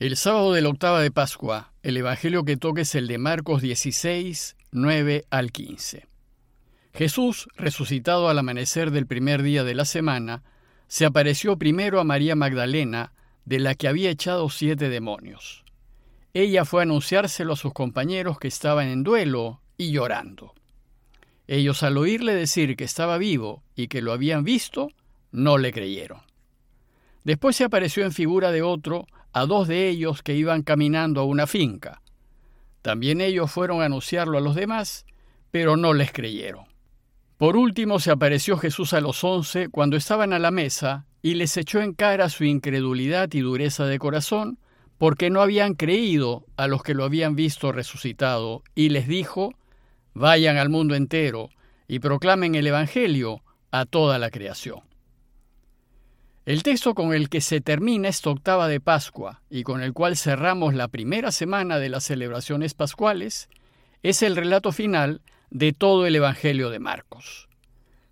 El sábado de la octava de Pascua, el Evangelio que toque es el de Marcos 16, 9 al 15. Jesús, resucitado al amanecer del primer día de la semana, se apareció primero a María Magdalena, de la que había echado siete demonios. Ella fue a anunciárselo a sus compañeros que estaban en duelo y llorando. Ellos al oírle decir que estaba vivo y que lo habían visto, no le creyeron. Después se apareció en figura de otro a dos de ellos que iban caminando a una finca. También ellos fueron a anunciarlo a los demás, pero no les creyeron. Por último se apareció Jesús a los once cuando estaban a la mesa y les echó en cara su incredulidad y dureza de corazón, porque no habían creído a los que lo habían visto resucitado, y les dijo, Vayan al mundo entero y proclamen el Evangelio a toda la creación. El texto con el que se termina esta octava de Pascua y con el cual cerramos la primera semana de las celebraciones pascuales es el relato final de todo el Evangelio de Marcos.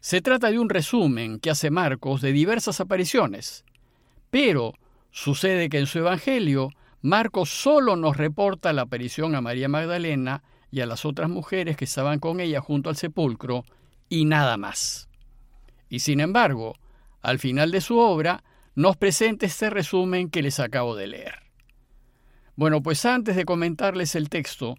Se trata de un resumen que hace Marcos de diversas apariciones, pero sucede que en su Evangelio Marcos solo nos reporta la aparición a María Magdalena y a las otras mujeres que estaban con ella junto al sepulcro, y nada más. Y sin embargo, al final de su obra, nos presenta este resumen que les acabo de leer. Bueno, pues antes de comentarles el texto,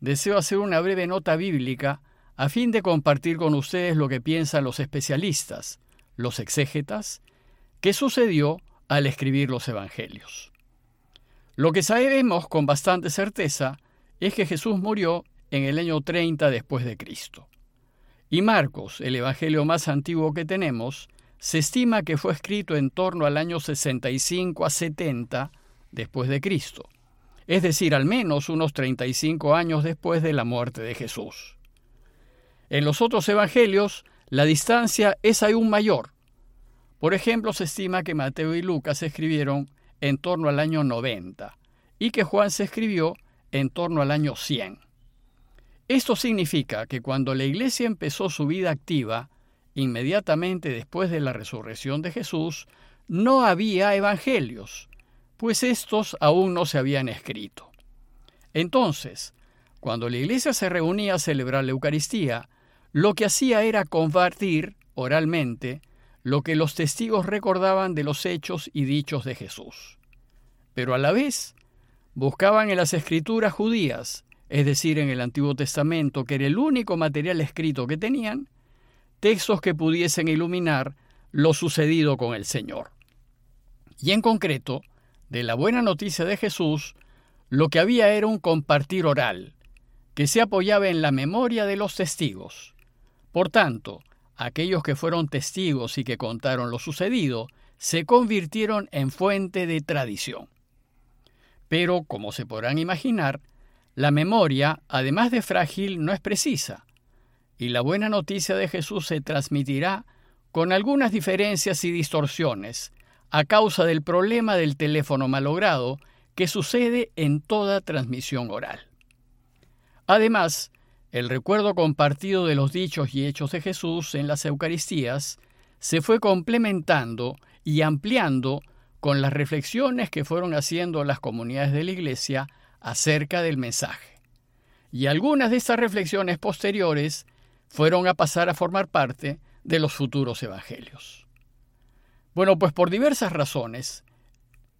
deseo hacer una breve nota bíblica a fin de compartir con ustedes lo que piensan los especialistas, los exégetas, que sucedió al escribir los evangelios. Lo que sabemos con bastante certeza es que Jesús murió en el año 30 después de Cristo. Y Marcos, el evangelio más antiguo que tenemos, se estima que fue escrito en torno al año 65 a 70 después de Cristo, es decir, al menos unos 35 años después de la muerte de Jesús. En los otros evangelios, la distancia es aún mayor. Por ejemplo, se estima que Mateo y Lucas se escribieron en torno al año 90 y que Juan se escribió en torno al año 100. Esto significa que cuando la Iglesia empezó su vida activa, inmediatamente después de la resurrección de Jesús, no había evangelios, pues estos aún no se habían escrito. Entonces, cuando la Iglesia se reunía a celebrar la Eucaristía, lo que hacía era compartir oralmente lo que los testigos recordaban de los hechos y dichos de Jesús. Pero a la vez, buscaban en las escrituras judías es decir, en el Antiguo Testamento, que era el único material escrito que tenían, textos que pudiesen iluminar lo sucedido con el Señor. Y en concreto, de la buena noticia de Jesús, lo que había era un compartir oral, que se apoyaba en la memoria de los testigos. Por tanto, aquellos que fueron testigos y que contaron lo sucedido, se convirtieron en fuente de tradición. Pero, como se podrán imaginar, la memoria, además de frágil, no es precisa, y la buena noticia de Jesús se transmitirá con algunas diferencias y distorsiones, a causa del problema del teléfono malogrado que sucede en toda transmisión oral. Además, el recuerdo compartido de los dichos y hechos de Jesús en las Eucaristías se fue complementando y ampliando con las reflexiones que fueron haciendo las comunidades de la Iglesia acerca del mensaje. Y algunas de estas reflexiones posteriores fueron a pasar a formar parte de los futuros evangelios. Bueno, pues por diversas razones,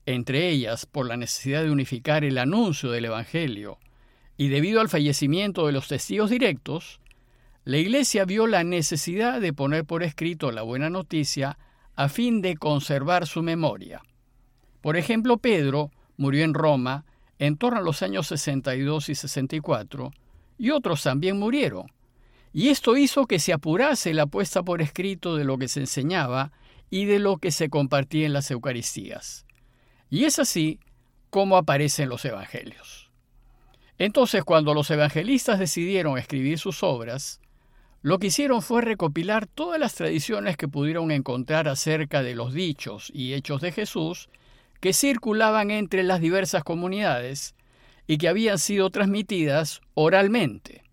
entre ellas por la necesidad de unificar el anuncio del Evangelio y debido al fallecimiento de los testigos directos, la Iglesia vio la necesidad de poner por escrito la buena noticia a fin de conservar su memoria. Por ejemplo, Pedro murió en Roma en torno a los años 62 y 64, y otros también murieron. Y esto hizo que se apurase la puesta por escrito de lo que se enseñaba y de lo que se compartía en las Eucaristías. Y es así como aparecen los Evangelios. Entonces, cuando los evangelistas decidieron escribir sus obras, lo que hicieron fue recopilar todas las tradiciones que pudieron encontrar acerca de los dichos y hechos de Jesús que circulaban entre las diversas comunidades y que habían sido transmitidas oralmente,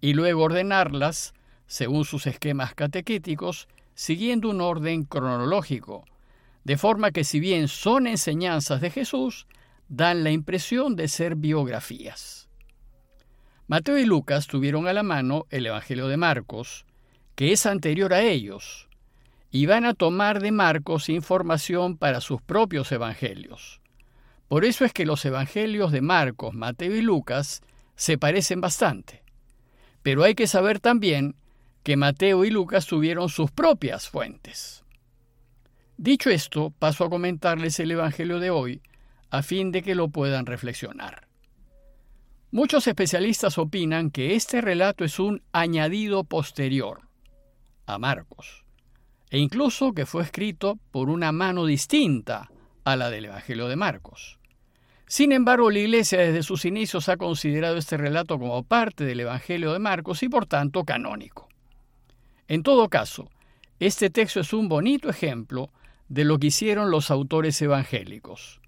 y luego ordenarlas, según sus esquemas catequéticos, siguiendo un orden cronológico, de forma que si bien son enseñanzas de Jesús, dan la impresión de ser biografías. Mateo y Lucas tuvieron a la mano el Evangelio de Marcos, que es anterior a ellos, y van a tomar de Marcos información para sus propios evangelios. Por eso es que los evangelios de Marcos, Mateo y Lucas se parecen bastante. Pero hay que saber también que Mateo y Lucas tuvieron sus propias fuentes. Dicho esto, paso a comentarles el Evangelio de hoy a fin de que lo puedan reflexionar. Muchos especialistas opinan que este relato es un añadido posterior a Marcos, e incluso que fue escrito por una mano distinta a la del Evangelio de Marcos. Sin embargo, la Iglesia desde sus inicios ha considerado este relato como parte del Evangelio de Marcos y por tanto canónico. En todo caso, este texto es un bonito ejemplo de lo que hicieron los autores evangélicos.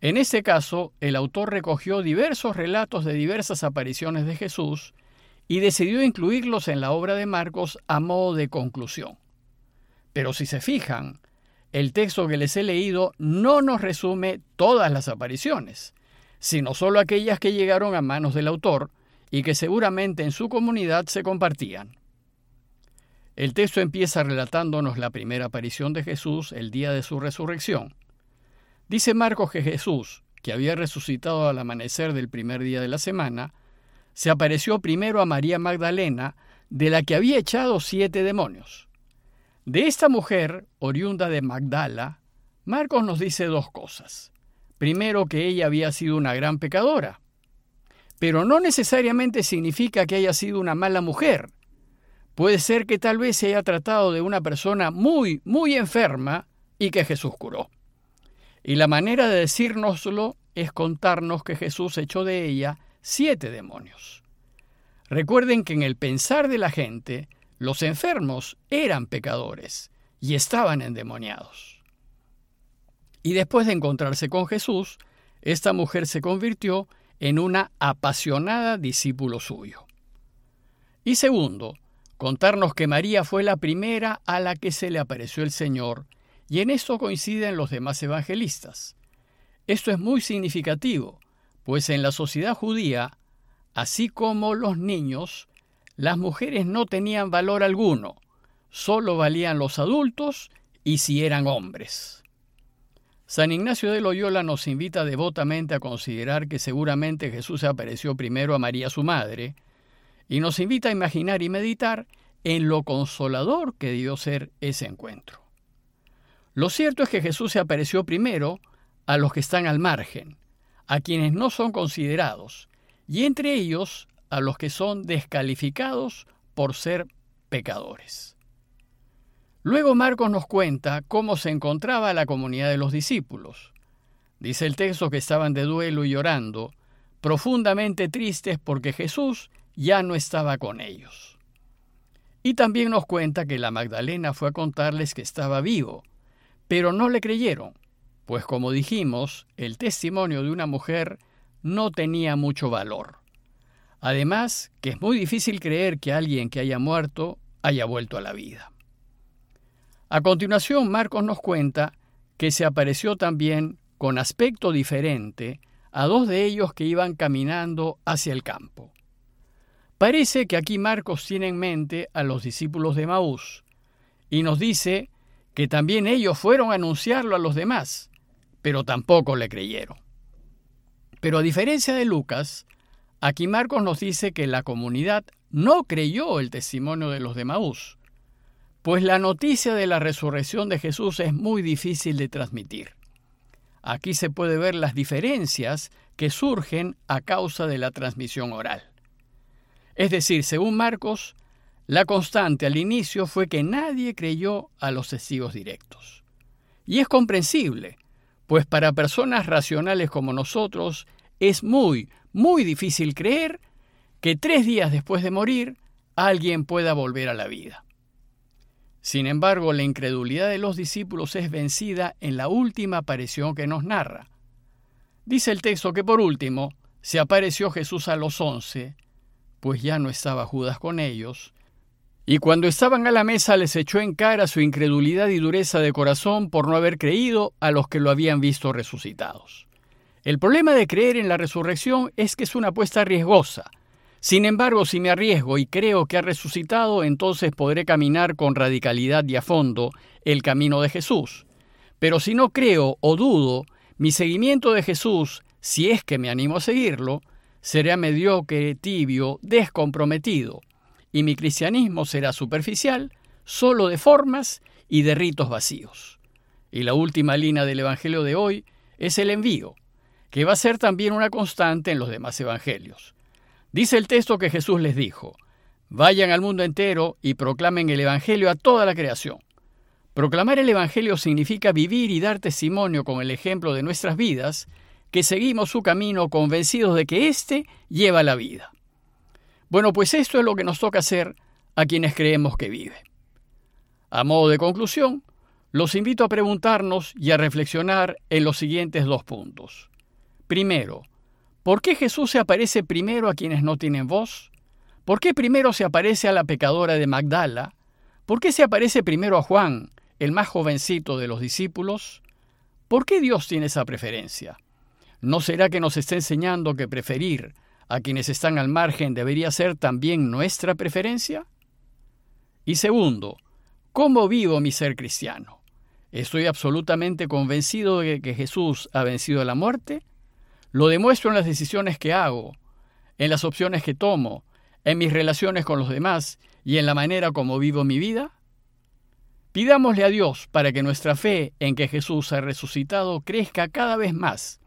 En este caso, el autor recogió diversos relatos de diversas apariciones de Jesús y decidió incluirlos en la obra de Marcos a modo de conclusión. Pero si se fijan, el texto que les he leído no nos resume todas las apariciones, sino solo aquellas que llegaron a manos del autor y que seguramente en su comunidad se compartían. El texto empieza relatándonos la primera aparición de Jesús el día de su resurrección. Dice Marcos que Jesús, que había resucitado al amanecer del primer día de la semana, se apareció primero a María Magdalena, de la que había echado siete demonios. De esta mujer, oriunda de Magdala, Marcos nos dice dos cosas. Primero, que ella había sido una gran pecadora, pero no necesariamente significa que haya sido una mala mujer. Puede ser que tal vez se haya tratado de una persona muy, muy enferma y que Jesús curó. Y la manera de decírnoslo es contarnos que Jesús echó de ella siete demonios. Recuerden que en el pensar de la gente, los enfermos eran pecadores y estaban endemoniados. Y después de encontrarse con Jesús, esta mujer se convirtió en una apasionada discípulo suyo. Y segundo, contarnos que María fue la primera a la que se le apareció el Señor, y en esto coinciden los demás evangelistas. Esto es muy significativo, pues en la sociedad judía, así como los niños, las mujeres no tenían valor alguno, solo valían los adultos y si eran hombres. San Ignacio de Loyola nos invita devotamente a considerar que seguramente Jesús apareció primero a María su madre, y nos invita a imaginar y meditar en lo consolador que debió ser ese encuentro. Lo cierto es que Jesús se apareció primero a los que están al margen, a quienes no son considerados, y entre ellos a los que son descalificados por ser pecadores. Luego Marcos nos cuenta cómo se encontraba la comunidad de los discípulos. Dice el texto que estaban de duelo y llorando, profundamente tristes porque Jesús ya no estaba con ellos. Y también nos cuenta que la Magdalena fue a contarles que estaba vivo, pero no le creyeron, pues como dijimos, el testimonio de una mujer no tenía mucho valor. Además, que es muy difícil creer que alguien que haya muerto haya vuelto a la vida. A continuación, Marcos nos cuenta que se apareció también con aspecto diferente a dos de ellos que iban caminando hacia el campo. Parece que aquí Marcos tiene en mente a los discípulos de Maús y nos dice que también ellos fueron a anunciarlo a los demás, pero tampoco le creyeron. Pero a diferencia de Lucas, Aquí Marcos nos dice que la comunidad no creyó el testimonio de los de Maús, pues la noticia de la resurrección de Jesús es muy difícil de transmitir. Aquí se puede ver las diferencias que surgen a causa de la transmisión oral. Es decir, según Marcos, la constante al inicio fue que nadie creyó a los testigos directos. Y es comprensible, pues para personas racionales como nosotros es muy, muy difícil creer que tres días después de morir alguien pueda volver a la vida. Sin embargo, la incredulidad de los discípulos es vencida en la última aparición que nos narra. Dice el texto que por último se apareció Jesús a los once, pues ya no estaba Judas con ellos, y cuando estaban a la mesa les echó en cara su incredulidad y dureza de corazón por no haber creído a los que lo habían visto resucitados. El problema de creer en la resurrección es que es una apuesta riesgosa. Sin embargo, si me arriesgo y creo que ha resucitado, entonces podré caminar con radicalidad y a fondo el camino de Jesús. Pero si no creo o dudo, mi seguimiento de Jesús, si es que me animo a seguirlo, será mediocre, tibio, descomprometido, y mi cristianismo será superficial, solo de formas y de ritos vacíos. Y la última línea del Evangelio de hoy es el envío, que va a ser también una constante en los demás Evangelios. Dice el texto que Jesús les dijo, vayan al mundo entero y proclamen el Evangelio a toda la creación. Proclamar el Evangelio significa vivir y dar testimonio con el ejemplo de nuestras vidas, que seguimos su camino convencidos de que éste lleva la vida. Bueno, pues esto es lo que nos toca hacer a quienes creemos que vive. A modo de conclusión, los invito a preguntarnos y a reflexionar en los siguientes dos puntos. Primero, ¿por qué Jesús se aparece primero a quienes no tienen voz? ¿Por qué primero se aparece a la pecadora de Magdala? ¿Por qué se aparece primero a Juan, el más jovencito de los discípulos? ¿Por qué Dios tiene esa preferencia? ¿No será que nos está enseñando que preferir a quienes están al margen debería ser también nuestra preferencia? Y segundo, ¿cómo vivo mi ser cristiano? ¿Estoy absolutamente convencido de que Jesús ha vencido la muerte? Lo demuestro en las decisiones que hago, en las opciones que tomo, en mis relaciones con los demás y en la manera como vivo mi vida? Pidámosle a Dios para que nuestra fe en que Jesús ha resucitado crezca cada vez más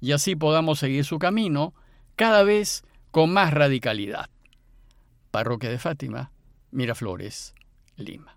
y así podamos seguir su camino cada vez con más radicalidad. Parroquia de Fátima, Miraflores, Lima.